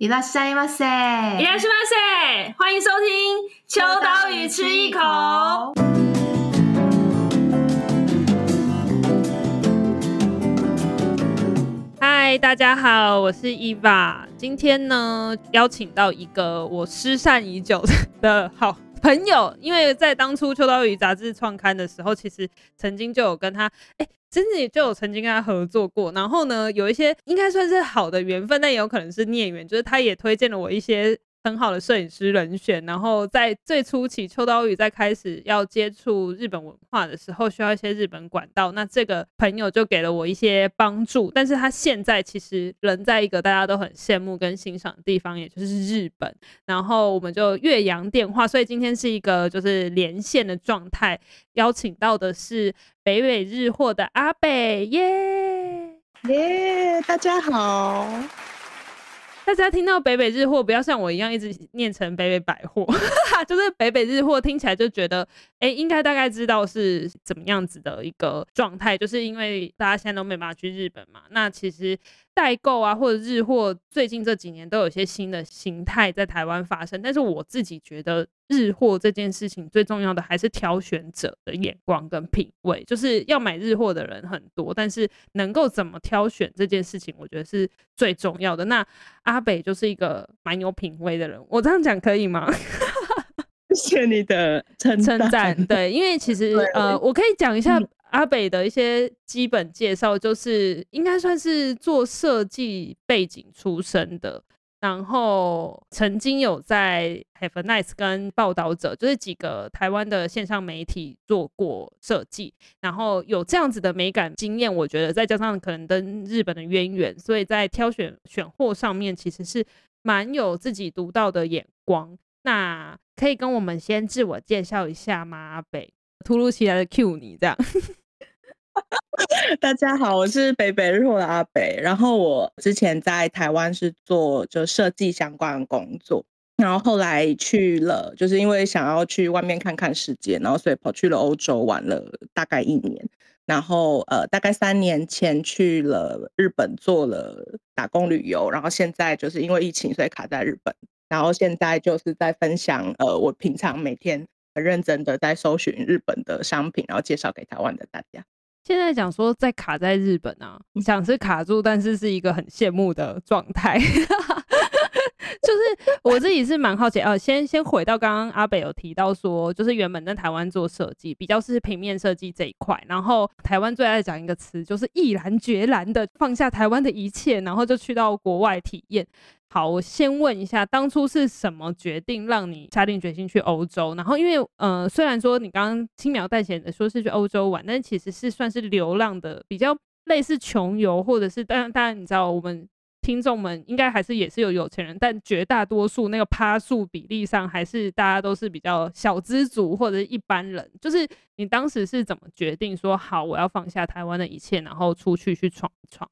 いらっしゃいませ，いらっしゃいませ，欢迎收听秋刀鱼吃一口。嗨，大家好，我是伊娃。今天呢，邀请到一个我失散已久的好 朋友，因为在当初秋刀鱼杂志创刊的时候，其实曾经就有跟他，哎、欸。真的也就有曾经跟他合作过，然后呢，有一些应该算是好的缘分，但也有可能是孽缘，就是他也推荐了我一些很好的摄影师人选。然后在最初期，秋刀鱼在开始要接触日本文化的时候，需要一些日本管道，那这个朋友就给了我一些帮助。但是他现在其实人在一个大家都很羡慕跟欣赏的地方，也就是日本。然后我们就越洋电话，所以今天是一个就是连线的状态，邀请到的是。北北日货的阿北耶耶，大家好！大家听到北北日货，不要像我一样一直念成北北百货，就是北北日货听起来就觉得，哎、应该大概知道是怎么样子的一个状态，就是因为大家现在都没办法去日本嘛，那其实。代购啊，或者日货，最近这几年都有一些新的形态在台湾发生。但是我自己觉得，日货这件事情最重要的还是挑选者的眼光跟品味。就是要买日货的人很多，但是能够怎么挑选这件事情，我觉得是最重要的。那阿北就是一个蛮有品味的人，我这样讲可以吗？谢谢你的称赞。对，因为其实呃，我可以讲一下。阿北的一些基本介绍，就是应该算是做设计背景出身的，然后曾经有在 Have a Nice 跟报道者，就是几个台湾的线上媒体做过设计，然后有这样子的美感经验，我觉得再加上可能跟日本的渊源，所以在挑选选货上面其实是蛮有自己独到的眼光。那可以跟我们先自我介绍一下吗？阿北，突如其来的 Q 你这样。大家好，我是北北日货的阿北。然后我之前在台湾是做就设计相关的工作，然后后来去了，就是因为想要去外面看看世界，然后所以跑去了欧洲玩了大概一年。然后呃，大概三年前去了日本做了打工旅游，然后现在就是因为疫情，所以卡在日本。然后现在就是在分享呃，我平常每天很认真的在搜寻日本的商品，然后介绍给台湾的大家。现在讲说在卡在日本啊，想是卡住，但是是一个很羡慕的状态。就是我自己是蛮好奇啊，先先回到刚刚阿北有提到说，就是原本在台湾做设计，比较是平面设计这一块，然后台湾最爱讲一个词，就是毅然决然的放下台湾的一切，然后就去到国外体验。好，我先问一下，当初是什么决定让你下定决心去欧洲？然后，因为呃，虽然说你刚刚轻描淡写的说是去欧洲玩，但其实是算是流浪的，比较类似穷游，或者是当然，当然你知道，我们听众们应该还是也是有有钱人，但绝大多数那个趴数比例上，还是大家都是比较小资族或者是一般人。就是你当时是怎么决定说好，我要放下台湾的一切，然后出去去闯一闯？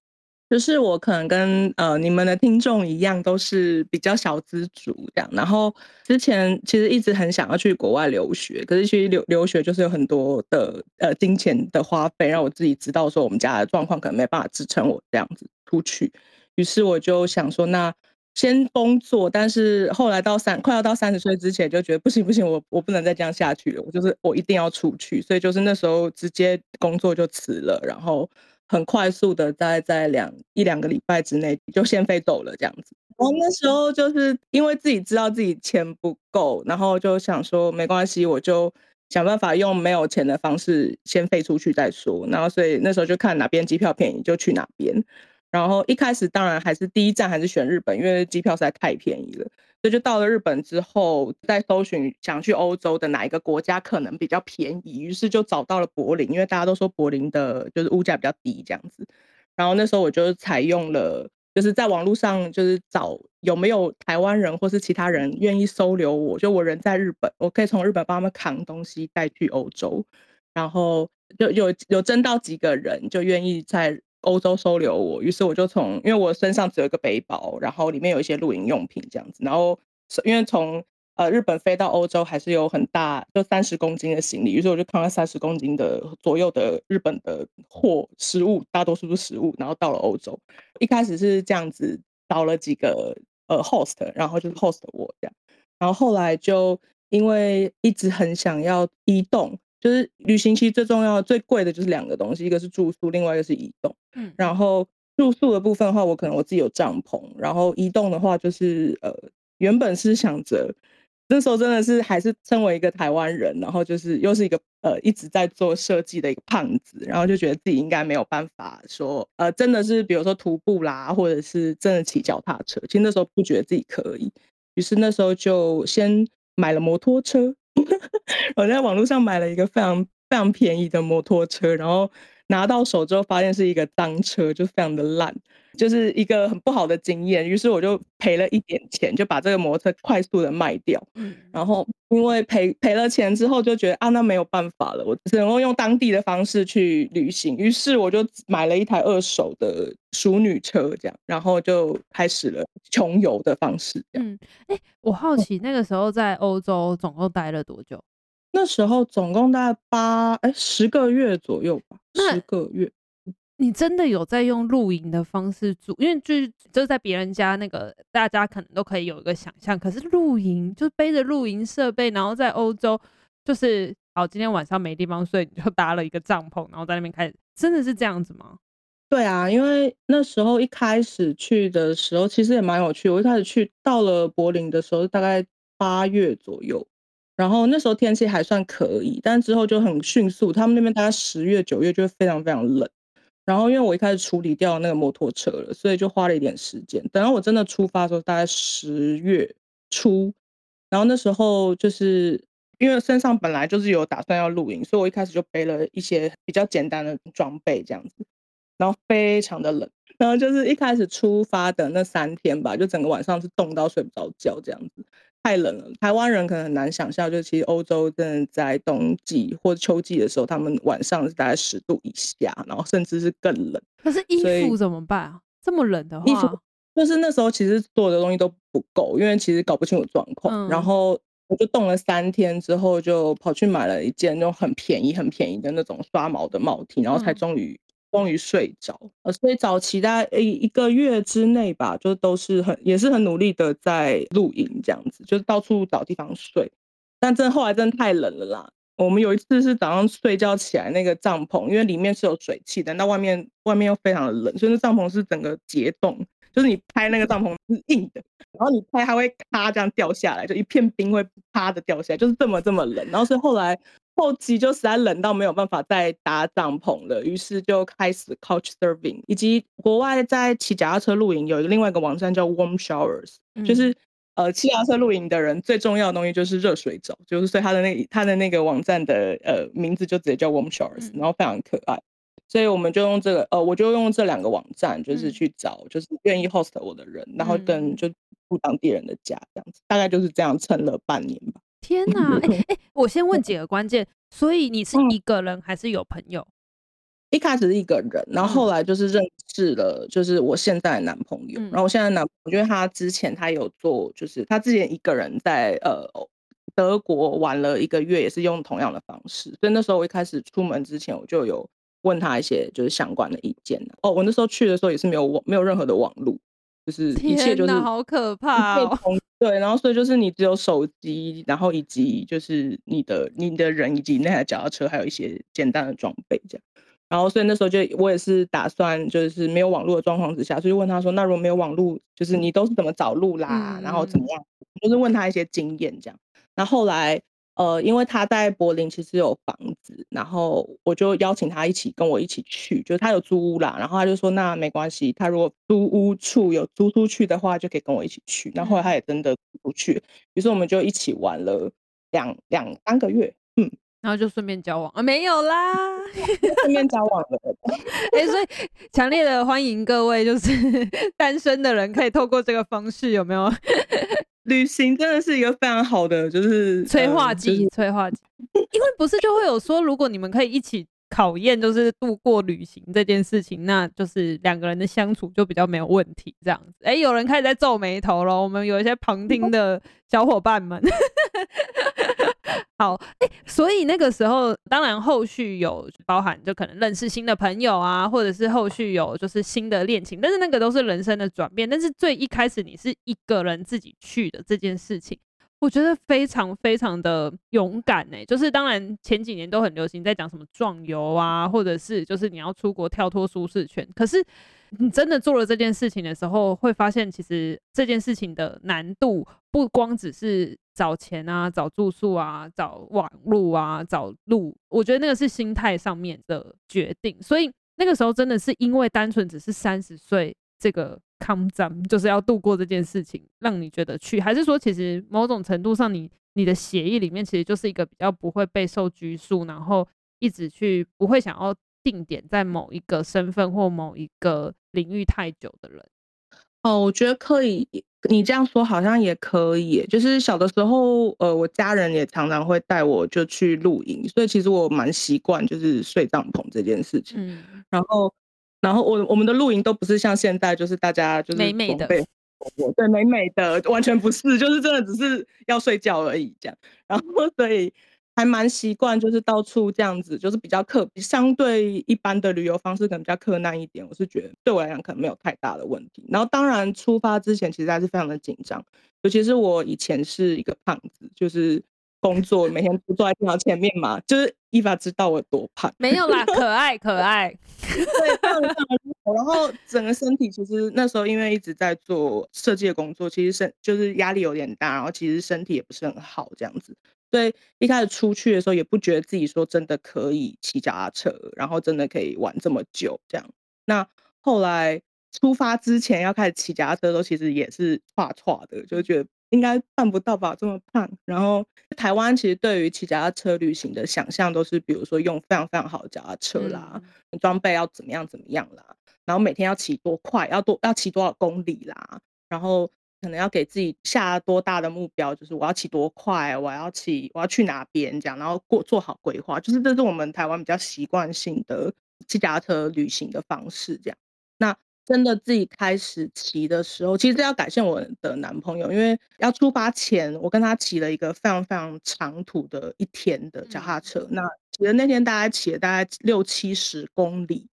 就是我可能跟呃你们的听众一样，都是比较小资族这样。然后之前其实一直很想要去国外留学，可是其实留留学就是有很多的呃金钱的花费，让我自己知道说我们家的状况可能没办法支撑我这样子出去。于是我就想说，那先工作。但是后来到三快要到三十岁之前，就觉得不行不行，我我不能再这样下去了。我就是我一定要出去，所以就是那时候直接工作就辞了，然后。很快速的，在在两一两个礼拜之内就先飞走了这样子。然后那时候就是因为自己知道自己钱不够，然后就想说没关系，我就想办法用没有钱的方式先飞出去再说。然后所以那时候就看哪边机票便宜就去哪边。然后一开始当然还是第一站还是选日本，因为机票实在太便宜了。所以就到了日本之后，再搜寻想去欧洲的哪一个国家可能比较便宜，于是就找到了柏林，因为大家都说柏林的就是物价比较低这样子。然后那时候我就采用了，就是在网络上就是找有没有台湾人或是其他人愿意收留我，就我人在日本，我可以从日本帮他们扛东西带去欧洲。然后就有有征到几个人就愿意在。欧洲收留我，于是我就从，因为我身上只有一个背包，然后里面有一些露营用品这样子，然后因为从呃日本飞到欧洲还是有很大，就三十公斤的行李，于是我就扛了三十公斤的左右的日本的货食物，大多数是食物，然后到了欧洲，一开始是这样子找了几个呃 host，然后就是 host 我这样。然后后来就因为一直很想要移动，就是旅行期最重要、最贵的就是两个东西，一个是住宿，另外一个是移动。嗯，然后住宿的部分的话，我可能我自己有帐篷，然后移动的话就是呃，原本是想着。那时候真的是还是身为一个台湾人，然后就是又是一个呃一直在做设计的一个胖子，然后就觉得自己应该没有办法说呃真的是比如说徒步啦，或者是真的骑脚踏车。其实那时候不觉得自己可以，于是那时候就先买了摩托车，我在网络上买了一个非常非常便宜的摩托车，然后。拿到手之后，发现是一个脏车，就非常的烂，就是一个很不好的经验。于是我就赔了一点钱，就把这个摩托车快速的卖掉。嗯，然后因为赔赔了钱之后，就觉得啊，那没有办法了，我只能够用当地的方式去旅行。于是我就买了一台二手的淑女车，这样，然后就开始了穷游的方式。嗯，哎、欸，我好奇那个时候在欧洲总共待了多久？那时候总共大概八哎十个月左右吧，十个月。你真的有在用露营的方式住？因为就是就在别人家那个，大家可能都可以有一个想象。可是露营就背着露营设备，然后在欧洲就是，好，今天晚上没地方睡，你就搭了一个帐篷，然后在那边开始，真的是这样子吗？对啊，因为那时候一开始去的时候，其实也蛮有趣。我一开始去到了柏林的时候，大概八月左右。然后那时候天气还算可以，但之后就很迅速。他们那边大概十月、九月就会非常非常冷。然后因为我一开始处理掉那个摩托车了，所以就花了一点时间。等到我真的出发的时候，大概十月初。然后那时候就是因为身上本来就是有打算要露营，所以我一开始就背了一些比较简单的装备这样子。然后非常的冷，然后就是一开始出发的那三天吧，就整个晚上是冻到睡不着觉这样子。太冷了，台湾人可能很难想象，就其实欧洲真的在冬季或者秋季的时候，他们晚上是大概十度以下，然后甚至是更冷。可是衣服怎么办啊？这么冷的话，衣服就是那时候其实所有的东西都不够，因为其实搞不清楚状况。嗯、然后我就冻了三天之后，就跑去买了一件那种很便宜、很便宜的那种刷毛的帽 T，然后才终于。终于睡着，呃，所以早期大概一一个月之内吧，就都是很也是很努力的在露营这样子，就是到处找地方睡。但真后来真的太冷了啦。我们有一次是早上睡觉起来，那个帐篷因为里面是有水汽的，那外面外面又非常的冷，所以那帐篷是整个结冻，就是你拍那个帐篷是硬的，然后你拍它会咔这样掉下来，就一片冰会啪的掉下来，就是这么这么冷。然后所以后来。后期就实在冷到没有办法再搭帐篷了，于是就开始 couch surfing，以及国外在骑脚踏车露营有一个另外一个网站叫 Warm Showers，、嗯、就是呃骑脚踏车露营的人最重要的东西就是热水澡，就是所以他的那他的那个网站的呃名字就直接叫 Warm Showers，、嗯、然后非常可爱，所以我们就用这个呃我就用这两个网站就是去找就是愿意 host 我的人，嗯、然后跟就住当地人的家这样子，大概就是这样撑了半年吧。天呐，哎、欸、哎、欸，我先问几个关键，所以你是一个人还是有朋友？一开始是一个人，然后后来就是认识了，就是我现在的男朋友。嗯、然后我现在的男朋友，因为他之前他有做，就是他之前一个人在呃德国玩了一个月，也是用同样的方式。所以那时候我一开始出门之前，我就有问他一些就是相关的意见。哦，我那时候去的时候也是没有网，没有任何的网络。就是一切就是好可怕哦，对，然后所以就是你只有手机，然后以及就是你的你的人以及那台脚踏车，还有一些简单的装备这样。然后所以那时候就我也是打算就是没有网络的状况之下，所以问他说，那如果没有网络，就是你都是怎么找路啦？嗯、然后怎么样？就是问他一些经验这样。然后后来。呃，因为他在柏林其实有房子，然后我就邀请他一起跟我一起去，就是他有租屋啦，然后他就说那没关系，他如果租屋处有租出去的话，就可以跟我一起去。然后后来他也真的租出去，于是我们就一起玩了两两三个月，嗯，然后就顺便交往啊，没有啦，顺便交往了。哎、欸，所以强烈的欢迎各位，就是 单身的人可以透过这个方式，有没有？旅行真的是一个非常好的，就是催化剂，就是、催化剂。因为不是就会有说，如果你们可以一起考验，就是度过旅行这件事情，那就是两个人的相处就比较没有问题。这样子，哎、欸，有人开始在皱眉头了。我们有一些旁听的小伙伴们，好，哎、所以那个时候，当然后续有包含，就可能认识新的朋友啊，或者是后续有就是新的恋情，但是那个都是人生的转变。但是最一开始你是一个人自己去的这件事情，我觉得非常非常的勇敢呢、就是当然前几年都很流行在讲什么壮游啊，或者是就是你要出国跳脱舒适圈，可是你真的做了这件事情的时候，会发现其实这件事情的难度不光只是。找钱啊，找住宿啊，找网路啊，找路，我觉得那个是心态上面的决定。所以那个时候真的是因为单纯只是三十岁这个抗战，就是要度过这件事情，让你觉得去，还是说其实某种程度上你你的协议里面其实就是一个比较不会被受拘束，然后一直去不会想要定点在某一个身份或某一个领域太久的人。哦，我觉得可以。你这样说好像也可以，就是小的时候，呃，我家人也常常会带我就去露营，所以其实我蛮习惯就是睡帐篷这件事情。嗯，然后，然后我我们的露营都不是像现在，就是大家就是美美的，对，美美的，完全不是，就是真的只是要睡觉而已这样。然后所以。还蛮习惯，就是到处这样子，就是比较客，相对一般的旅游方式可能比较克难一点。我是觉得对我来讲可能没有太大的问题。然后当然出发之前其实还是非常的紧张，尤其是我以前是一个胖子，就是工作每天都坐在电脑前面嘛，就是伊娃知道我有多胖。没有啦，可爱可爱。对，胖胖，然后整个身体其实那时候因为一直在做设计的工作，其实身就是压力有点大，然后其实身体也不是很好这样子。所以一开始出去的时候，也不觉得自己说真的可以骑脚踏车，然后真的可以玩这么久这样。那后来出发之前要开始骑脚踏车的时候，其实也是剉剉的，就觉得应该办不到吧，这么胖。然后台湾其实对于骑脚踏车旅行的想象都是，比如说用非常非常好的脚踏车啦，装、嗯、备要怎么样怎么样啦，然后每天要骑多快，要多要骑多少公里啦，然后。可能要给自己下多大的目标，就是我要骑多快，我要骑，我要去哪边这样，然后过做好规划，就是这是我们台湾比较习惯性的骑脚踏车旅行的方式这样。那真的自己开始骑的时候，其实要感谢我的男朋友，因为要出发前，我跟他骑了一个非常非常长途的一天的脚踏车。嗯、那骑的那天大概骑了大概六七十公里，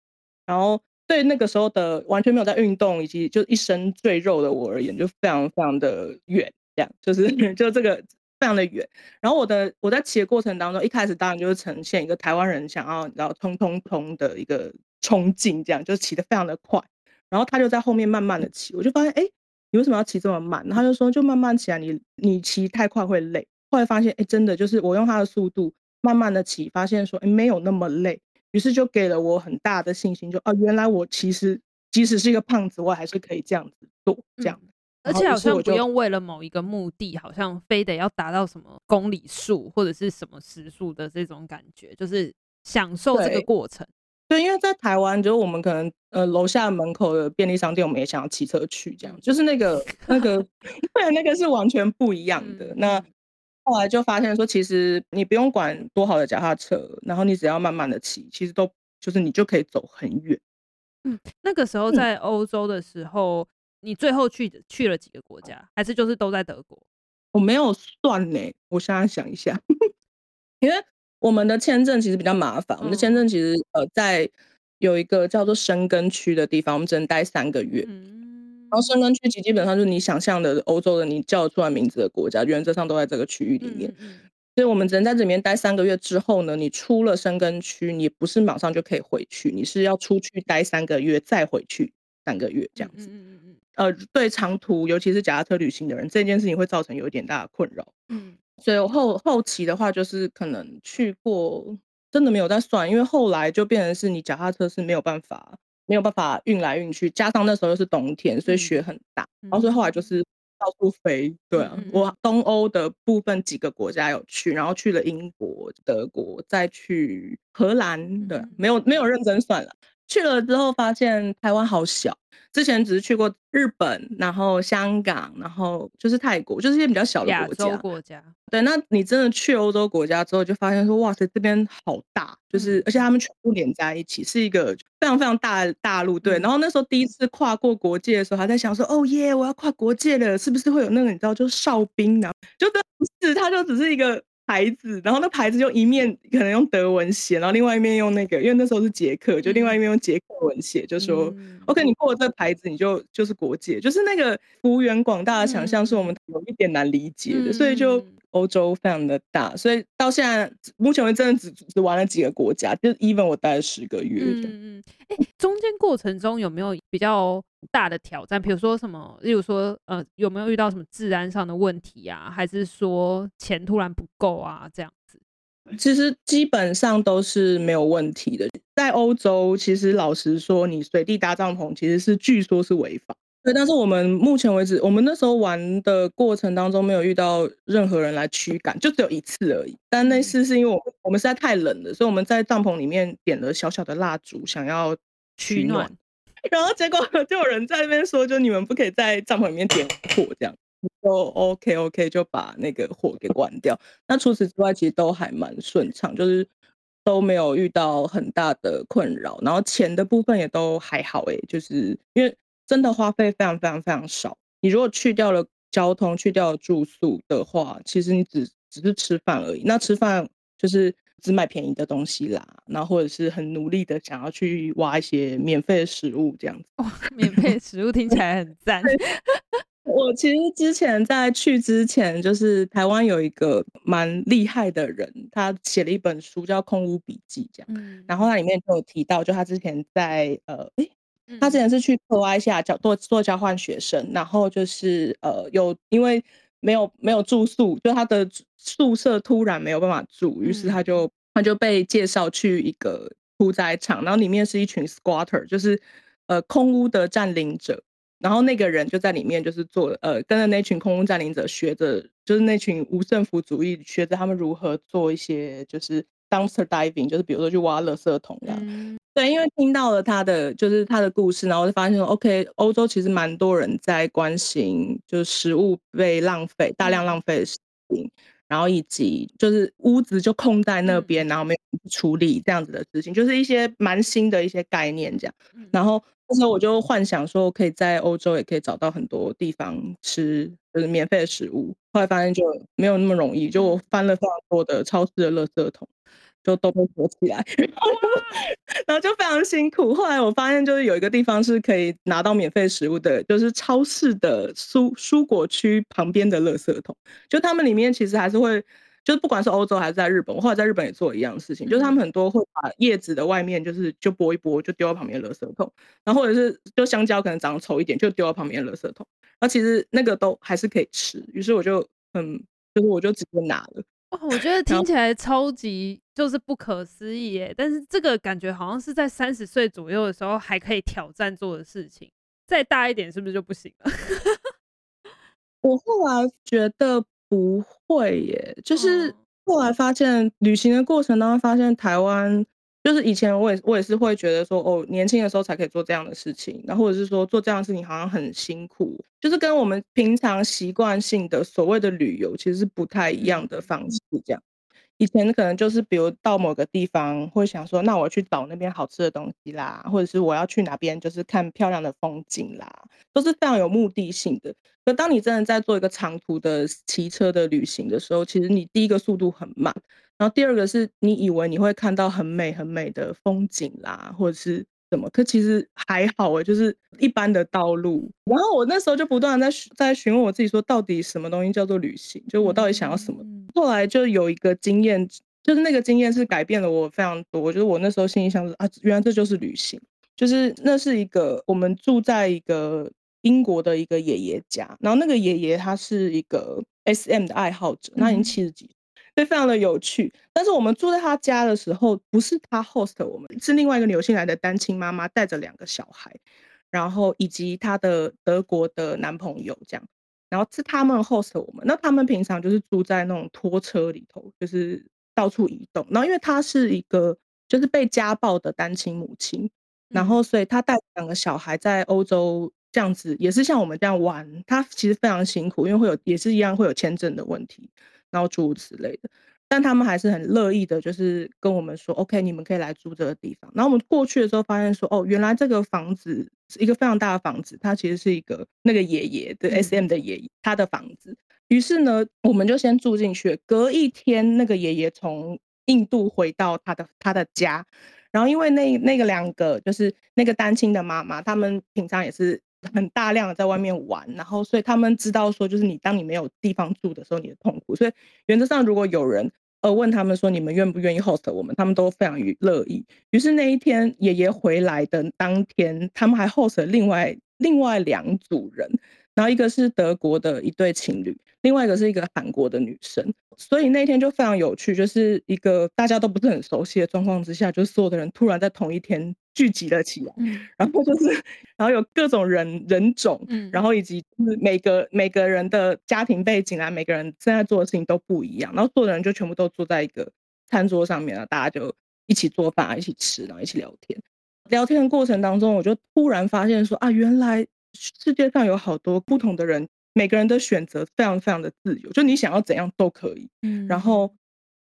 然后。对那个时候的完全没有在运动，以及就一身赘肉的我而言，就非常非常的远，这样就是 就这个非常的远。然后我的我在骑的过程当中，一开始当然就是呈现一个台湾人想要然后冲冲冲的一个冲劲，这样就骑得非常的快。然后他就在后面慢慢的骑，我就发现，哎，你为什么要骑这么慢？他就说，就慢慢骑啊，你你骑太快会累。后来发现，哎，真的就是我用他的速度慢慢的骑，发现说，哎，没有那么累。于是就给了我很大的信心，就啊，原来我其实即使是一个胖子，我还是可以这样子做，这样、嗯。而且好像不用为了某一个目的，好像非得要达到什么公里数或者是什么时速的这种感觉，就是享受这个过程。对，对因为在台湾，就是我们可能呃楼下门口的便利商店，我们也想要骑车去，这样就是那个那个对，那个是完全不一样的。嗯、那。后来就发现说，其实你不用管多好的脚踏车，然后你只要慢慢的骑，其实都就是你就可以走很远。嗯，那个时候在欧洲的时候，嗯、你最后去去了几个国家，还是就是都在德国？我没有算呢，我现在想一下，因为我们的签证其实比较麻烦，嗯、我们的签证其实呃在有一个叫做申根区的地方，我们只能待三个月。嗯然后申根区基本上就是你想象的欧洲的你叫得出来名字的国家，原则上都在这个区域里面。嗯嗯、所以我们只能在这里面待三个月之后呢，你出了申根区，你不是马上就可以回去，你是要出去待三个月再回去三个月这样子。嗯嗯、呃，对长途尤其是脚踏车旅行的人，这件事情会造成有一点大的困扰。嗯，所以后后期的话，就是可能去过真的没有在算，因为后来就变成是你脚踏车是没有办法。没有办法运来运去，加上那时候又是冬天，所以雪很大，嗯、然后所以后来就是到处飞。对啊，嗯、我东欧的部分几个国家有去，然后去了英国、德国，再去荷兰。对，没有没有认真算了。去了之后发现台湾好小。之前只是去过日本，然后香港，然后就是泰国，就是一些比较小的国洲国家。对，那你真的去欧洲国家之后，就发现说，哇塞，这边好大，就是、嗯、而且他们全部连在一起，是一个非常非常大的大陆。对，然后那时候第一次跨过国界的时候，还在想说，哦耶，我要跨国界了，是不是会有那个你知道，就是哨兵呢？就真的不是，它就只是一个牌子，然后那牌子就一面可能用德文写，然后另外一面用那个，因为那时候是捷克，就另外一面用捷克文写，就说、嗯、OK，你过了这个牌子，你就就是国界，就是那个幅员广大的想象是我们有一点难理解的，嗯、所以就欧洲非常的大，所以到现在目前为止真的只只玩了几个国家，就是 even 我待了十个月。嗯嗯，哎、欸，中间过程中有没有比较大的挑战？比如说什么？例如说呃，有没有遇到什么治安上的问题啊？还是说钱突然不够啊？这样子？其实基本上都是没有问题的。在欧洲，其实老实说，你随地搭帐篷其实是据说是违法。对，但是我们目前为止，我们那时候玩的过程当中没有遇到任何人来驱赶，就只有一次而已。但那次是因为我们我们实在太冷了，所以我们在帐篷里面点了小小的蜡烛，想要取暖。然后结果就有人在那边说，就你们不可以在帐篷里面点火，这样就 OK OK 就把那个火给关掉。那除此之外，其实都还蛮顺畅，就是都没有遇到很大的困扰。然后钱的部分也都还好，哎，就是因为。真的花费非常非常非常少。你如果去掉了交通，去掉了住宿的话，其实你只只是吃饭而已。那吃饭就是只买便宜的东西啦，然后或者是很努力的想要去挖一些免费的食物这样子。哇，免费食物听起来很赞。我其实之前在去之前，就是台湾有一个蛮厉害的人，他写了一本书叫《空屋笔记》这样。嗯。然后他里面就有提到，就他之前在呃，诶他之前是去克罗埃西亚交做做交换学生，然后就是呃有因为没有没有住宿，就他的宿舍突然没有办法住，于是他就他就被介绍去一个屠宰场，然后里面是一群 squatter，就是呃空屋的占领者，然后那个人就在里面就是做呃跟着那群空屋占领者学着，就是那群无政府主义学着他们如何做一些就是 dumpster diving，就是比如说去挖垃圾桶这样。嗯对，因为听到了他的就是他的故事，然后就发现说，OK，欧洲其实蛮多人在关心，就是食物被浪费、大量浪费的事情，然后以及就是屋子就空在那边，然后没有处理这样子的事情，就是一些蛮新的一些概念这样。然后那时候我就幻想说，可以在欧洲也可以找到很多地方吃就是免费的食物，后来发现就没有那么容易，就我翻了非常多的超市的垃圾桶。就都被锁起来，然后就非常辛苦。后来我发现，就是有一个地方是可以拿到免费食物的，就是超市的蔬蔬果区旁边的垃圾桶。就他们里面其实还是会，就是不管是欧洲还是在日本，我后来在日本也做一样的事情，就是他们很多会把叶子的外面就是就剥一剥，就丢到旁边的垃圾桶。然后或者是就香蕉可能长得丑一点，就丢到旁边的垃圾桶。然后其实那个都还是可以吃。于是我就很，就是我就直接拿了。哦，我觉得听起来超级就是不可思议耶！但是这个感觉好像是在三十岁左右的时候还可以挑战做的事情，再大一点是不是就不行了？我后来觉得不会耶，就是后来发现旅行的过程当中发现台湾。就是以前我也我也是会觉得说哦，年轻的时候才可以做这样的事情，然后或者是说做这样的事情好像很辛苦，就是跟我们平常习惯性的所谓的旅游其实是不太一样的方式。这样，以前可能就是比如到某个地方会想说，那我去找那边好吃的东西啦，或者是我要去哪边就是看漂亮的风景啦，都是非常有目的性的。可当你真的在做一个长途的骑车的旅行的时候，其实你第一个速度很慢。然后第二个是你以为你会看到很美很美的风景啦，或者是什么，可其实还好诶，就是一般的道路。然后我那时候就不断在在询问我自己说，到底什么东西叫做旅行？就我到底想要什么？后来就有一个经验，就是那个经验是改变了我非常多。就是我那时候心里想说啊，原来这就是旅行，就是那是一个我们住在一个英国的一个爷爷家，然后那个爷爷他是一个 SM 的爱好者，那已经七十几岁。对，非常的有趣。但是我们住在他家的时候，不是他 host 我们，是另外一个纽西兰的单亲妈妈带着两个小孩，然后以及他的德国的男朋友这样，然后是他们 host 我们。那他们平常就是住在那种拖车里头，就是到处移动。然后因为他是一个就是被家暴的单亲母亲，然后所以他带两个小孩在欧洲这样子，也是像我们这样玩。他其实非常辛苦，因为会有也是一样会有签证的问题。然后诸如此类的，但他们还是很乐意的，就是跟我们说，OK，你们可以来住这个地方。然后我们过去的时候发现说，哦，原来这个房子是一个非常大的房子，它其实是一个那个爷爷的 SM 的爷爷他的房子。于是呢，我们就先住进去。隔一天，那个爷爷从印度回到他的他的家，然后因为那那个两个就是那个单亲的妈妈，他们平常也是很大量的在外面玩，然后所以他们知道说，就是你当你没有地方住的时候，你的痛苦。所以原则上，如果有人呃问他们说你们愿不愿意 host 我们，他们都非常于乐意。于是那一天爷爷回来的当天，他们还 host 了另外另外两组人。然后一个是德国的一对情侣，另外一个是一个韩国的女生，所以那天就非常有趣，就是一个大家都不是很熟悉的状况之下，就是所有的人突然在同一天聚集了起来，嗯、然后就是，然后有各种人人种，嗯、然后以及就是每个每个人的家庭背景啊，每个人现在做的事情都不一样，然后所有的人就全部都坐在一个餐桌上面了，大家就一起做饭啊，一起吃，然后一起聊天。聊天的过程当中，我就突然发现说啊，原来。世界上有好多不同的人，每个人的选择非常非常的自由，就你想要怎样都可以。嗯，然后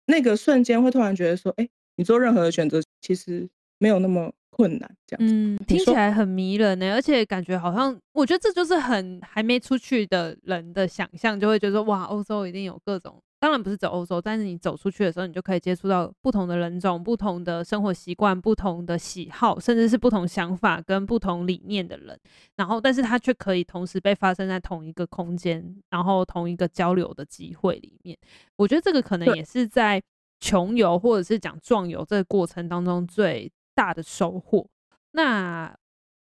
那个瞬间会突然觉得说，哎，你做任何的选择其实没有那么困难，这样子。嗯，听起来很迷人呢，而且感觉好像，我觉得这就是很还没出去的人的想象，就会觉得哇，欧洲一定有各种。当然不是走欧洲，但是你走出去的时候，你就可以接触到不同的人种、不同的生活习惯、不同的喜好，甚至是不同想法跟不同理念的人。然后，但是它却可以同时被发生在同一个空间，然后同一个交流的机会里面。我觉得这个可能也是在穷游或者是讲壮游这个过程当中最大的收获。那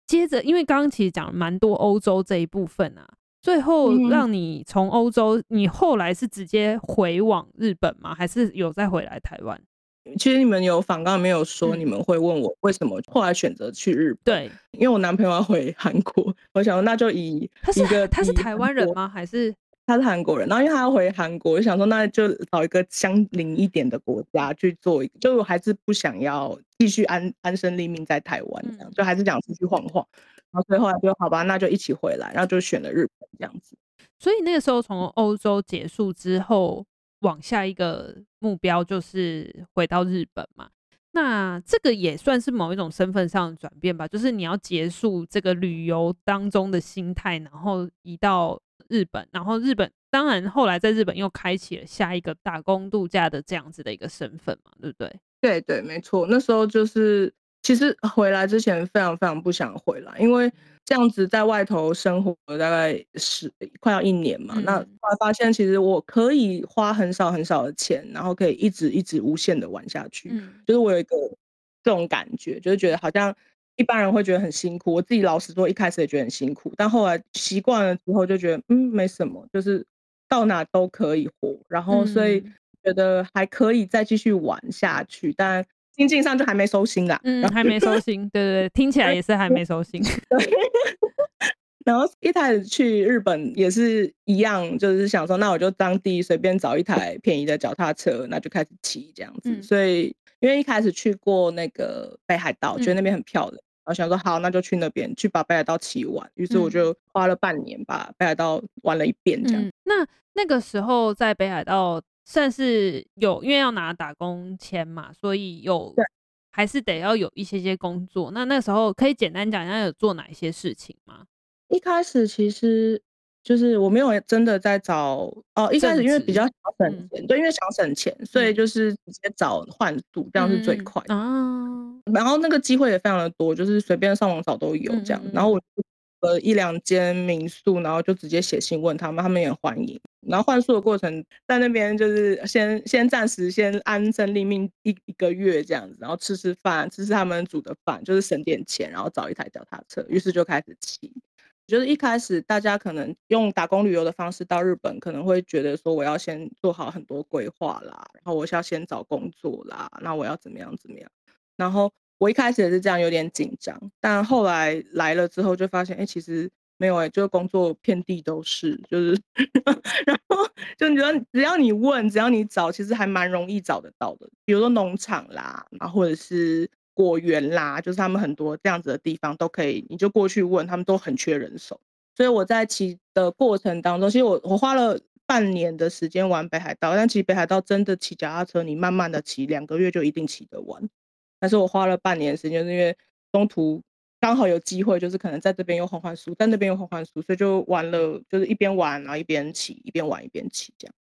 接着，因为刚刚其实讲了蛮多欧洲这一部分啊。最后让你从欧洲，嗯、你后来是直接回往日本吗？还是有再回来台湾？其实你们有访刚没有说你们会问我为什么后来选择去日本？对，因为我男朋友要回韩国，我想说那就以他是一个他是台湾人吗？还是他是韩国人？然后因为他要回韩国，我想说那就找一个相邻一点的国家去做一个，就我还是不想要继续安安身立命在台湾这样，嗯、就还是想出去晃晃。然后最后来就好吧，那就一起回来，然后就选了日本这样子。所以那个时候从欧洲结束之后，往下一个目标就是回到日本嘛。那这个也算是某一种身份上的转变吧，就是你要结束这个旅游当中的心态，然后移到日本，然后日本当然后来在日本又开启了下一个打工度假的这样子的一个身份嘛，对不对？对对，没错，那时候就是。其实回来之前非常非常不想回来，因为这样子在外头生活大概十快要一年嘛。嗯、那后来发现其实我可以花很少很少的钱，然后可以一直一直无限的玩下去。嗯、就是我有一个这种感觉，就是觉得好像一般人会觉得很辛苦，我自己老实说一开始也觉得很辛苦，但后来习惯了之后就觉得嗯没什么，就是到哪都可以活，然后所以觉得还可以再继续玩下去，但。心境上就还没收心啦，嗯，还没收心，对对对，听起来也是还没收心。对，然后一开始去日本也是一样，就是想说，那我就当地随便找一台便宜的脚踏车，那就开始骑这样子。嗯、所以因为一开始去过那个北海道，觉得那边很漂亮，嗯、然后想说好，那就去那边去把北海道骑完。于是我就花了半年把北海道玩了一遍，这样、嗯。那那个时候在北海道。算是有，因为要拿打工签嘛，所以有对还是得要有一些些工作。那那时候可以简单讲一下有做哪一些事情吗？一开始其实就是我没有真的在找哦，一开始因为比较想省钱，嗯、对，因为想省钱，所以就是直接找换宿，这样是最快的啊。嗯、然后那个机会也非常的多，就是随便上网找都有这样。嗯、然后我呃一两间民宿，然后就直接写信问他们，他们也欢迎。然后换宿的过程，在那边就是先先暂时先安身立命一一个月这样子，然后吃吃饭，吃吃他们煮的饭，就是省点钱，然后找一台脚踏车，于是就开始骑。就是一开始大家可能用打工旅游的方式到日本，可能会觉得说我要先做好很多规划啦，然后我是要先找工作啦，那我要怎么样怎么样。然后我一开始也是这样，有点紧张，但后来来了之后就发现，哎，其实。没有哎、欸，就是工作遍地都是，就是，然后就你觉得只要你问，只要你找，其实还蛮容易找得到的。比如说农场啦，然后或者是果园啦，就是他们很多这样子的地方都可以，你就过去问，他们都很缺人手。所以我在骑的过程当中，其实我我花了半年的时间玩北海道，但其实北海道真的骑脚踏车，你慢慢的骑，两个月就一定骑得完。但是我花了半年时间，是因为中途。刚好有机会，就是可能在这边有换换书，在那边有换换书，所以就玩了，就是一边玩然后一边骑，一边玩一边骑这样。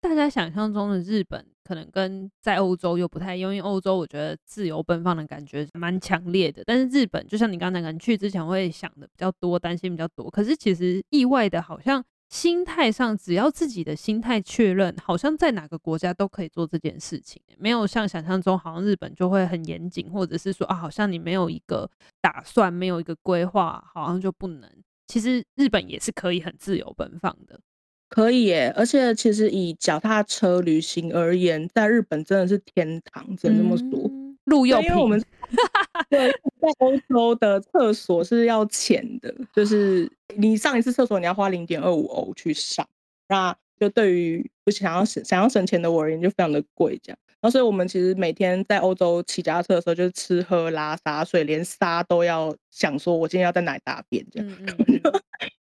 大家想象中的日本可能跟在欧洲又不太一样，因为欧洲我觉得自由奔放的感觉蛮强烈的，但是日本就像你刚才讲，去之前会想的比较多，担心比较多，可是其实意外的好像。心态上，只要自己的心态确认，好像在哪个国家都可以做这件事情，没有像想象中，好像日本就会很严谨，或者是说啊，好像你没有一个打算，没有一个规划，好像就不能。其实日本也是可以很自由奔放的，可以耶。而且其实以脚踏车旅行而言，在日本真的是天堂，只能这么说。嗯路又平，因为我们对在欧洲的厕所是要钱的，就是你上一次厕所你要花零点二五欧去上，那就对于不想要省想要省钱的我而言就非常的贵，这样。然后所以我们其实每天在欧洲骑脚踏车的时候，就是吃喝拉撒睡，连撒都要想说我今天要在哪里大便这样。嗯 嗯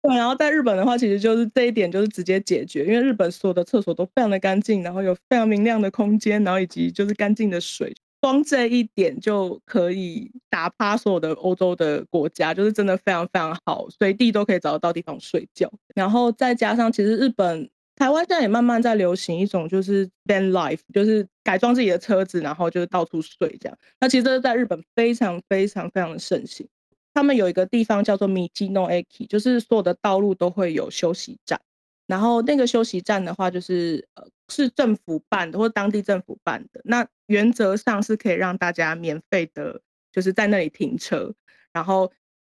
对，然后在日本的话，其实就是这一点就是直接解决，因为日本所有的厕所都非常的干净，然后有非常明亮的空间，然后以及就是干净的水。光这一点就可以打趴所有的欧洲的国家，就是真的非常非常好，随地都可以找得到地方睡觉。然后再加上，其实日本、台湾现在也慢慢在流行一种就是 van life，就是改装自己的车子，然后就是到处睡这样。那其实这是在日本非常非常非常的盛行。他们有一个地方叫做 Michino Eki，就是所有的道路都会有休息站。然后那个休息站的话，就是呃。是政府办的，或当地政府办的。那原则上是可以让大家免费的，就是在那里停车，然后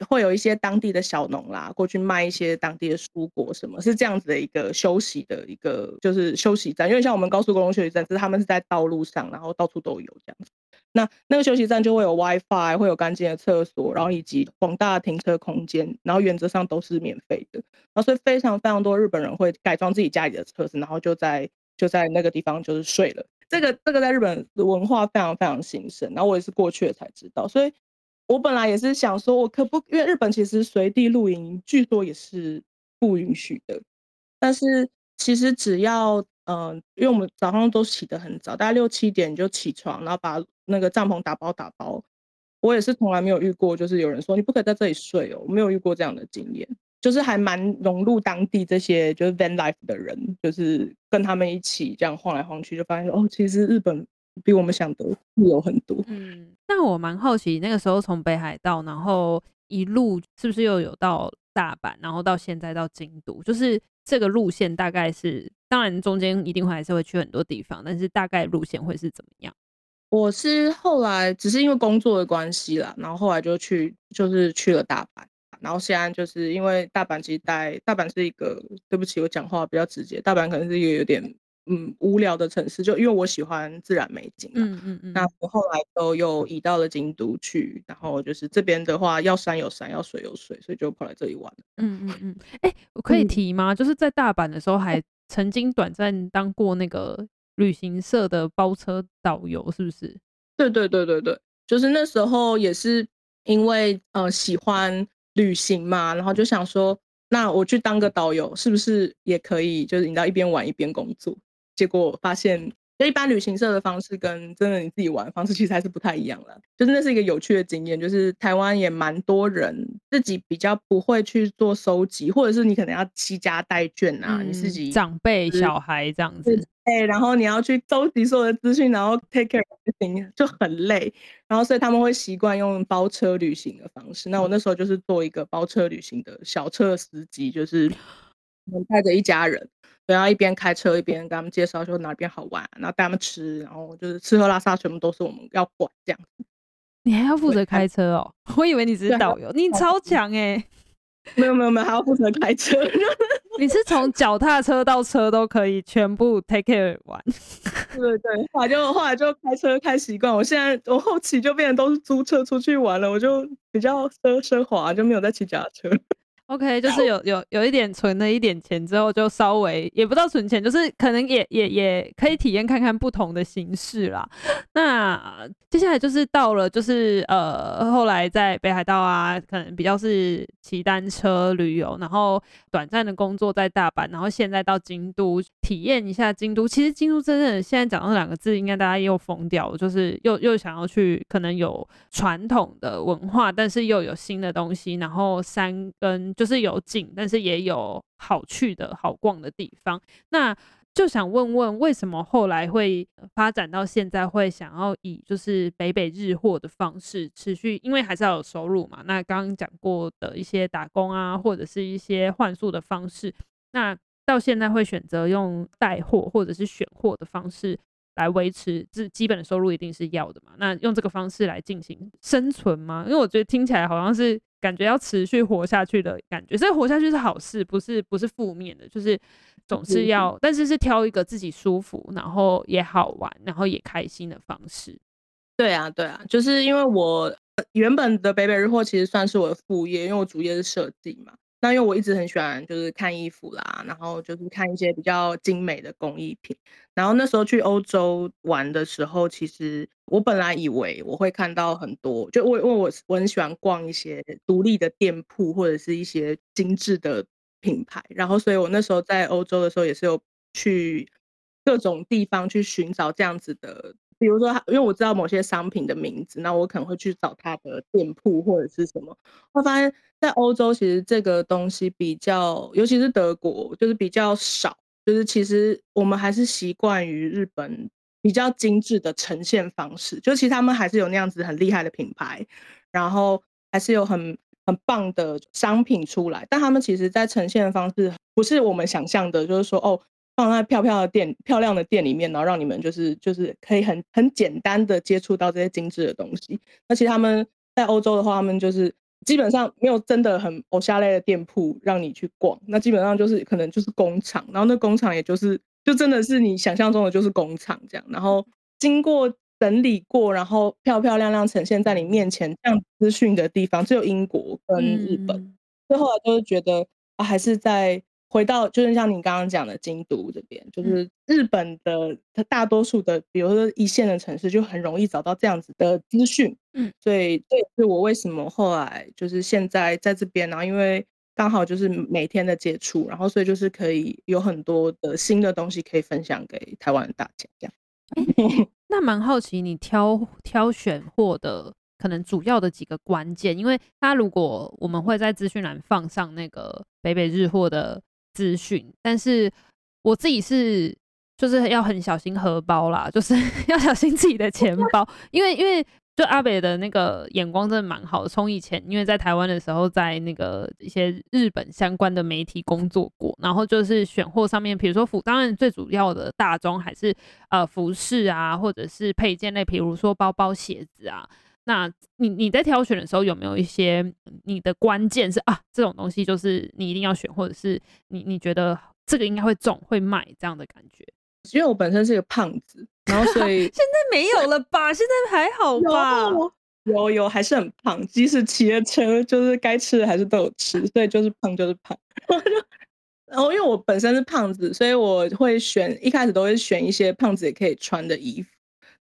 会有一些当地的小农啦过去卖一些当地的蔬果，什么是这样子的一个休息的一个就是休息站。因为像我们高速公路休息站，是他们是在道路上，然后到处都有这样子。那那个休息站就会有 WiFi，会有干净的厕所，然后以及广大的停车空间，然后原则上都是免费的。然后所以非常非常多日本人会改装自己家里的车子，然后就在。就在那个地方就是睡了，这个这个在日本文化非常非常兴盛，然后我也是过去了才知道，所以我本来也是想说，我可不，因为日本其实随地露营据说也是不允许的，但是其实只要嗯、因为我们早上都起得很早，大概六七点就起床，然后把那个帐篷打包打包，我也是从来没有遇过，就是有人说你不可以在这里睡哦，我没有遇过这样的经验。就是还蛮融入当地这些就是 van life 的人，就是跟他们一起这样晃来晃去，就发现哦，其实日本比我们想的自由很多。嗯，那我蛮好奇，那个时候从北海道，然后一路是不是又有到大阪，然后到现在到京都，就是这个路线大概是，当然中间一定会还是会去很多地方，但是大概路线会是怎么样？我是后来只是因为工作的关系啦，然后后来就去，就是去了大阪。然后现在就是因为大阪其实待大阪是一个，对不起，我讲话比较直接，大阪可能是一个有点嗯无聊的城市，就因为我喜欢自然美景，嗯嗯嗯。那我后来都又移到了京都去，然后就是这边的话要山有山，要水有水，所以就跑来这里玩。嗯嗯嗯。哎、欸，我可以提吗？嗯、就是在大阪的时候还曾经短暂当过那个旅行社的包车导游，是不是？对对对对对，就是那时候也是因为呃喜欢。旅行嘛，然后就想说，那我去当个导游，是不是也可以？就是你知道一边玩一边工作。结果发现，就一般旅行社的方式跟真的你自己玩的方式其实还是不太一样了。就是那是一个有趣的经验，就是台湾也蛮多人自己比较不会去做收集，或者是你可能要携家带眷啊，嗯、你自己长辈、小孩这样子。哎，然后你要去收集所有的资讯，然后 take care 就很累，然后所以他们会习惯用包车旅行的方式。那我那时候就是做一个包车旅行的小车司机，就是我们带着一家人，然后一边开车一边跟他们介绍说哪边好玩，然后带他们吃，然后就是吃喝拉撒全部都是我们要管这样子。你还要负责开车哦？我以为你只是导游，你超强哎、欸！没有没有没有，还要负责开车。你是从脚踏车到车都可以全部 take care 完。对对，后来就后来就开车开习惯，我现在我后期就变得都是租车出去玩了，我就比较奢奢华，就没有再骑脚踏车。OK，就是有有有一点存了一点钱之后，就稍微也不知道存钱，就是可能也也也可以体验看看不同的形式啦。那接下来就是到了，就是呃后来在北海道啊，可能比较是骑单车旅游，然后短暂的工作在大阪，然后现在到京都体验一下京都。其实京都真的现在讲到两个字，应该大家又疯掉，就是又又想要去，可能有传统的文化，但是又有新的东西，然后山跟。就是有景，但是也有好去的好逛的地方。那就想问问，为什么后来会发展到现在，会想要以就是北北日货的方式持续？因为还是要有收入嘛。那刚刚讲过的一些打工啊，或者是一些换宿的方式，那到现在会选择用带货或者是选货的方式来维持，这基本的收入一定是要的嘛。那用这个方式来进行生存吗？因为我觉得听起来好像是。感觉要持续活下去的感觉，所以活下去是好事，不是不是负面的，就是总是要，嗯、但是是挑一个自己舒服，然后也好玩，然后也开心的方式。对啊，对啊，就是因为我原本的北北日货其实算是我的副业，因为我主业是设计嘛。那因为我一直很喜欢，就是看衣服啦，然后就是看一些比较精美的工艺品。然后那时候去欧洲玩的时候，其实我本来以为我会看到很多，就我因为我我很喜欢逛一些独立的店铺或者是一些精致的品牌。然后所以我那时候在欧洲的时候也是有去各种地方去寻找这样子的。比如说，因为我知道某些商品的名字，那我可能会去找它的店铺或者是什么。我发现，在欧洲其实这个东西比较，尤其是德国，就是比较少。就是其实我们还是习惯于日本比较精致的呈现方式，就其实他们还是有那样子很厉害的品牌，然后还是有很很棒的商品出来，但他们其实在呈现的方式不是我们想象的，就是说哦。放在漂漂的店、漂亮的店里面，然后让你们就是就是可以很很简单的接触到这些精致的东西。那其实他们在欧洲的话，他们就是基本上没有真的很偶像类的店铺让你去逛。那基本上就是可能就是工厂，然后那工厂也就是就真的是你想象中的就是工厂这样。然后经过整理过，然后漂漂亮亮呈现在你面前这样资讯的地方，只有英国跟日本。所以后来就是觉得啊，还是在。回到就是像你刚刚讲的京都这边，就是日本的它大多数的，比如说一线的城市，就很容易找到这样子的资讯。嗯，所以这也是我为什么后来就是现在在这边，然后因为刚好就是每天的接触，然后所以就是可以有很多的新的东西可以分享给台湾的大家。这样，欸、那蛮好奇你挑挑选货的可能主要的几个关键，因为他如果我们会在资讯栏放上那个北北日货的。资讯，但是我自己是就是要很小心荷包啦，就是 要小心自己的钱包，因为因为就阿北的那个眼光真的蛮好的，从以前因为在台湾的时候，在那个一些日本相关的媒体工作过，然后就是选货上面，比如说服，当然最主要的大宗还是呃服饰啊，或者是配件类，比如说包包、鞋子啊。那你你在挑选的时候有没有一些你的关键是啊，这种东西就是你一定要选，或者是你你觉得这个应该会中会卖这样的感觉？因为我本身是一个胖子，然后所以 现在没有了吧？现在还好吧？有有，有还是很胖，即使骑了车，就是该吃的还是都有吃，所以就是胖就是胖。然后因为我本身是胖子，所以我会选一开始都会选一些胖子也可以穿的衣服。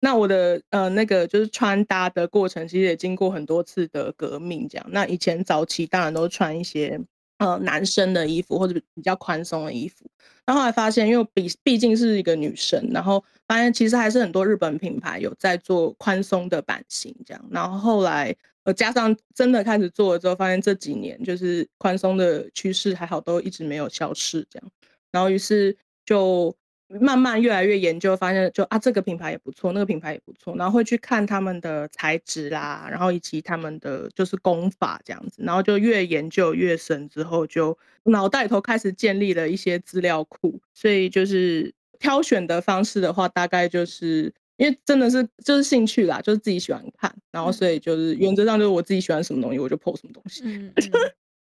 那我的呃那个就是穿搭的过程，其实也经过很多次的革命。这样，那以前早期当然都穿一些呃男生的衣服或者比较宽松的衣服。那后来发现，因为毕毕竟是一个女生，然后发现其实还是很多日本品牌有在做宽松的版型这样。然后后来呃加上真的开始做了之后，发现这几年就是宽松的趋势还好都一直没有消失这样。然后于是就。慢慢越来越研究，发现就啊，这个品牌也不错，那个品牌也不错，然后会去看他们的材质啦，然后以及他们的就是工法这样子，然后就越研究越深之后，就脑袋里头开始建立了一些资料库，所以就是挑选的方式的话，大概就是因为真的是就是兴趣啦，就是自己喜欢看，然后所以就是原则上就是我自己喜欢什么东西，我就 po 什么东西。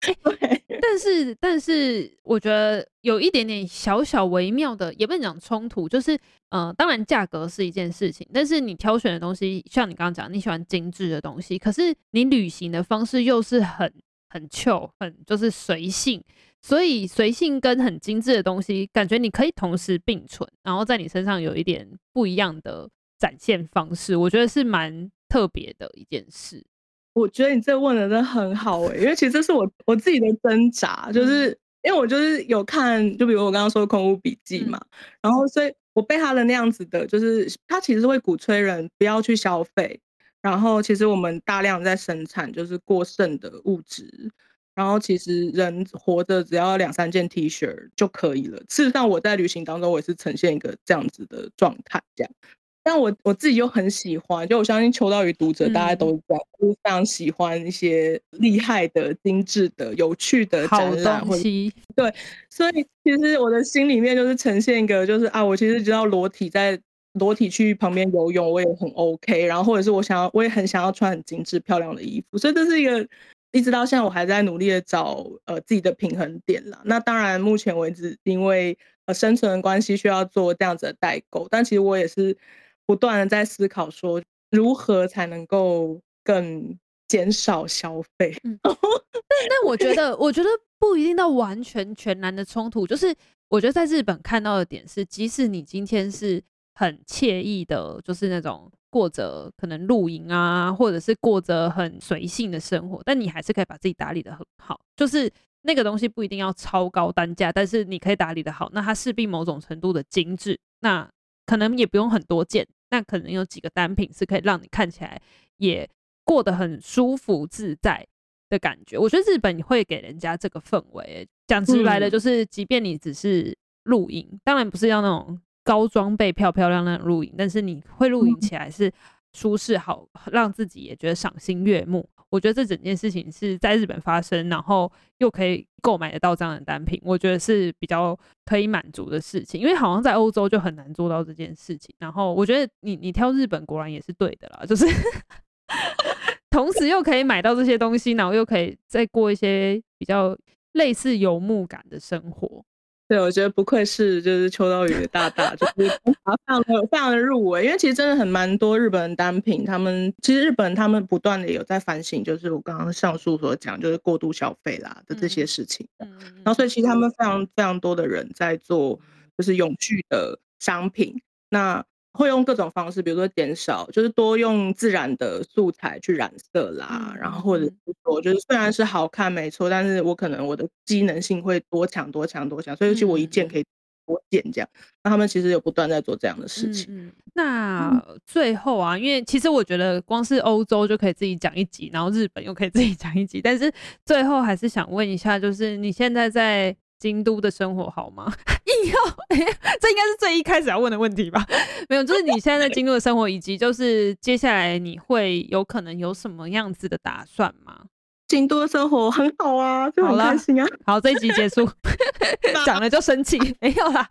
对，但是但是我觉得有一点点小小微妙的，也不能讲冲突，就是呃，当然价格是一件事情，但是你挑选的东西，像你刚刚讲，你喜欢精致的东西，可是你旅行的方式又是很很俏很就是随性。所以随性跟很精致的东西，感觉你可以同时并存，然后在你身上有一点不一样的展现方式，我觉得是蛮特别的一件事。我觉得你这问的真的很好诶、欸，因为其实这是我我自己的挣扎，就是因为我就是有看，就比如我刚刚说的《空屋笔记》嘛，然后所以我被他的那样子的，就是他其实会鼓吹人不要去消费，然后其实我们大量在生产就是过剩的物质。然后其实人活着只要两三件 T 恤就可以了。事实上，我在旅行当中我也是呈现一个这样子的状态，这样。但我我自己又很喜欢，就我相信秋刀鱼读者大家都这样，就是非常喜欢一些厉害的、精致的、有趣的展览或者对。所以其实我的心里面就是呈现一个，就是啊，我其实知道裸体在裸体去旁边游泳，我也很 OK。然后或者是我想要，我也很想要穿很精致漂亮的衣服，所以这是一个。一直到现在，我还在努力的找呃自己的平衡点啦。那当然，目前为止，因为呃生存的关系，需要做这样子的代购。但其实我也是不断的在思考，说如何才能够更减少消费。嗯，但但我觉得，我觉得不一定到完全全然的冲突。就是我觉得在日本看到的点是，即使你今天是很惬意的，就是那种。过着可能露营啊，或者是过着很随性的生活，但你还是可以把自己打理的很好。就是那个东西不一定要超高单价，但是你可以打理的好，那它势必某种程度的精致。那可能也不用很多件，那可能有几个单品是可以让你看起来也过得很舒服自在的感觉。我觉得日本会给人家这个氛围。讲直白的，就是即便你只是露营，当然不是要那种。高装备漂漂亮亮的露营，但是你会露营起来是舒适好，让自己也觉得赏心悦目。我觉得这整件事情是在日本发生，然后又可以购买得到这样的单品，我觉得是比较可以满足的事情。因为好像在欧洲就很难做到这件事情。然后我觉得你你挑日本果然也是对的啦，就是 同时又可以买到这些东西，然后又可以再过一些比较类似游牧感的生活。对，我觉得不愧是就是秋刀鱼的大大，就是非常的非常的入围，因为其实真的很蛮多日本人单品，他们其实日本他们不断的有在反省，就是我刚刚上述所讲，就是过度消费啦的这些事情，嗯，然后所以其实他们非常非常多的人在做就是永续的商品，那。会用各种方式，比如说减少，就是多用自然的素材去染色啦，嗯、然后或者是说，就是虽然是好看没错，但是我可能我的机能性会多强多强多强，所以其实我一件可以多件这样。嗯、那他们其实有不断在做这样的事情。那最后啊，因为其实我觉得光是欧洲就可以自己讲一集，然后日本又可以自己讲一集，但是最后还是想问一下，就是你现在在。京都的生活好吗？硬要，这应该是最一开始要问的问题吧？没有，就是你现在在京都的生活，以及就是接下来你会有可能有什么样子的打算吗？京都的生活很好啊，就很开心啊。好，好，这一集结束，讲了就生气，没有啦。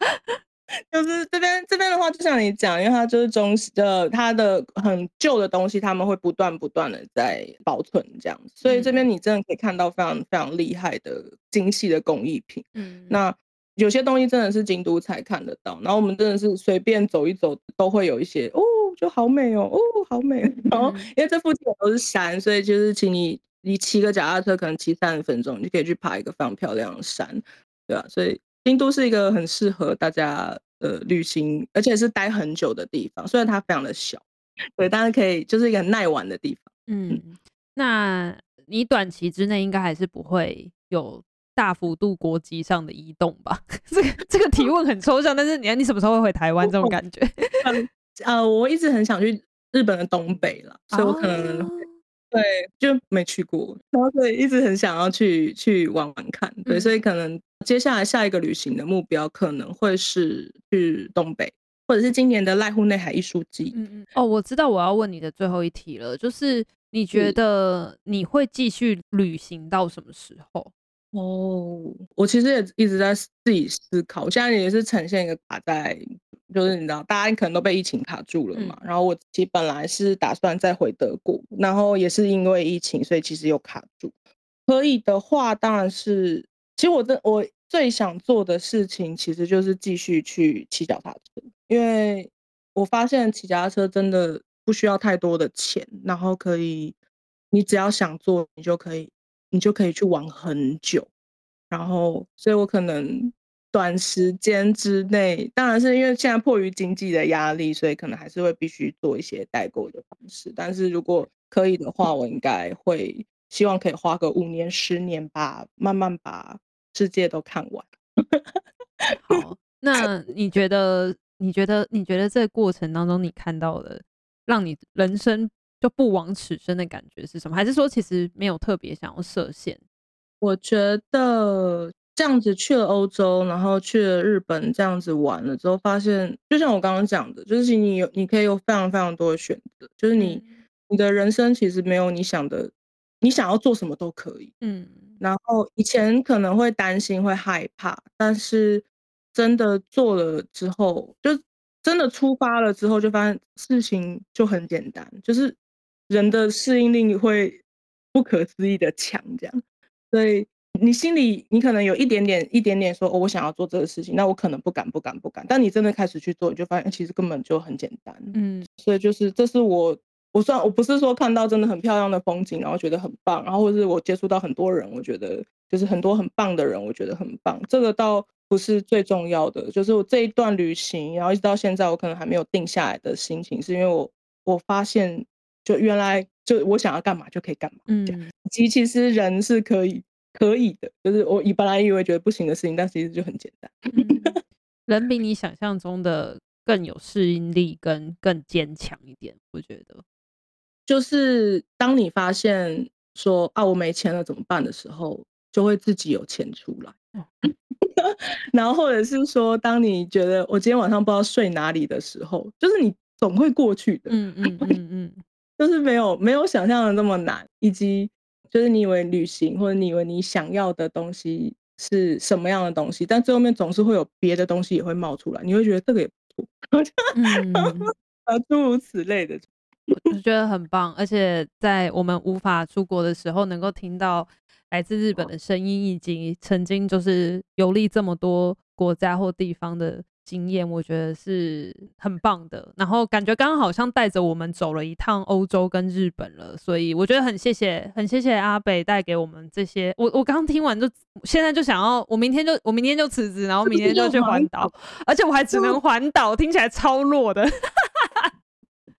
就是这边这边的话，就像你讲，因为它就是中呃，它的很旧的东西，他们会不断不断的在保存这样子，所以这边你真的可以看到非常非常厉害的精细的工艺品。嗯，那有些东西真的是京都才看得到，然后我们真的是随便走一走都会有一些哦，就好美哦，哦，好美。然 后因为这附近都是山，所以就是请你你骑个脚踏车，可能骑三十分钟，你就可以去爬一个非常漂亮的山，对吧？所以。京都是一个很适合大家呃旅行，而且是待很久的地方。虽然它非常的小，对，但是可以就是一个很耐玩的地方。嗯，那你短期之内应该还是不会有大幅度国籍上的移动吧？这个这个提问很抽象，但是你看你什么时候会回台湾这种感觉？嗯，呃，我一直很想去日本的东北了，所以我可能。哦对，就没去过，然后所以一直很想要去去玩玩看。对，嗯、所以可能接下来下一个旅行的目标可能会是去东北，或者是今年的濑户内海艺术季。嗯嗯。哦，我知道我要问你的最后一题了，就是你觉得你会继续旅行到什么时候？哦，我其实也一直在自己思考，我现在也是呈现一个卡在。就是你知道，大家可能都被疫情卡住了嘛。嗯、然后我其实本来是打算再回德国，然后也是因为疫情，所以其实又卡住。可以的话，当然是，其实我的我最想做的事情，其实就是继续去骑脚踏车，因为我发现骑脚踏车真的不需要太多的钱，然后可以，你只要想做，你就可以你就可以去玩很久。然后，所以我可能短时间之内，当然是因为现在迫于经济的压力，所以可能还是会必须做一些代购的方式。但是如果可以的话，我应该会希望可以花个五年、十年吧，慢慢把世界都看完。好，那 你觉得？你觉得？你觉得这过程当中，你看到的让你人生就不枉此生的感觉是什么？还是说，其实没有特别想要设限？我觉得这样子去了欧洲，然后去了日本，这样子玩了之后，发现就像我刚刚讲的，就是你有你可以有非常非常多的选择，就是你、嗯、你的人生其实没有你想的，你想要做什么都可以。嗯，然后以前可能会担心会害怕，但是真的做了之后，就真的出发了之后，就发现事情就很简单，就是人的适应力会不可思议的强，这样。所以你心里你可能有一点点一点点说，哦，我想要做这个事情，那我可能不敢不敢不敢。但你真的开始去做，你就发现其实根本就很简单。嗯，所以就是这是我我算我不是说看到真的很漂亮的风景，然后觉得很棒，然后或是我接触到很多人，我觉得就是很多很棒的人，我觉得很棒。这个倒不是最重要的，就是我这一段旅行，然后一直到现在，我可能还没有定下来的心情，是因为我我发现。就原来就我想要干嘛就可以干嘛，嗯，其其实人是可以可以的，就是我以本来以为觉得不行的事情，但其实就很简单。嗯、人比你想象中的更有适应力，跟更坚强一点。我觉得，就是当你发现说啊我没钱了怎么办的时候，就会自己有钱出来。嗯、然后或者是说，当你觉得我今天晚上不知道睡哪里的时候，就是你总会过去的。嗯嗯嗯嗯。就是没有没有想象的那么难，以及就是你以为旅行或者你以为你想要的东西是什么样的东西，但最后面总是会有别的东西也会冒出来，你会觉得这个也不错，嗯，诸如此类的，我就觉得很棒。而且在我们无法出国的时候，能够听到来自日本的声音，以及曾经就是游历这么多国家或地方的。经验我觉得是很棒的，然后感觉刚刚好像带着我们走了一趟欧洲跟日本了，所以我觉得很谢谢，很谢谢阿北带给我们这些。我我刚刚听完就现在就想要，我明天就我明天就辞职，然后明天就去环岛，而且我还只能环岛，听起来超弱的。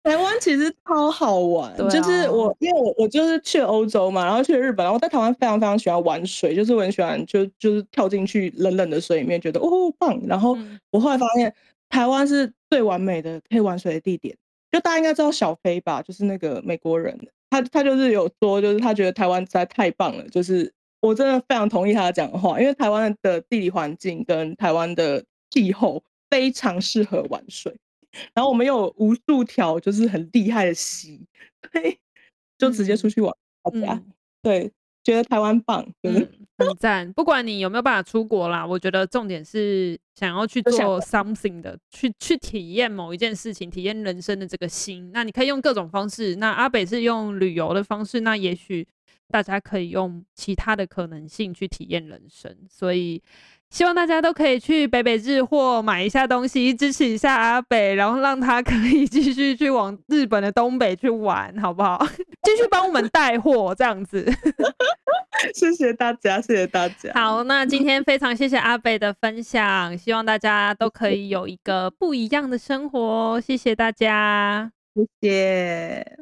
台湾其实超好玩，啊、就是我，因为我我就是去欧洲嘛，然后去日本，然后在台湾非常非常喜欢玩水，就是我很喜欢就就是跳进去冷冷的水里面，觉得哦棒。然后我后来发现台湾是最完美的可以玩水的地点，就大家应该知道小飞吧，就是那个美国人，他他就是有说，就是他觉得台湾实在太棒了，就是我真的非常同意他讲的话，因为台湾的地理环境跟台湾的气候非常适合玩水。然后我们有无数条就是很厉害的溪，对，就直接出去玩。大家、嗯、对，觉得台湾棒，嗯，很赞。不管你有没有办法出国啦，我觉得重点是想要去做 something 的，去去体验某一件事情，体验人生的这个心。那你可以用各种方式。那阿北是用旅游的方式，那也许大家可以用其他的可能性去体验人生。所以。希望大家都可以去北北日货买一下东西，支持一下阿北，然后让他 可以继续去往日本的东北去玩，好不好？继续帮我们带货，这样子。谢谢大家，谢谢大家。好，那今天非常谢谢阿北的分享，希望大家都可以有一个不一样的生活。谢谢大家，谢谢。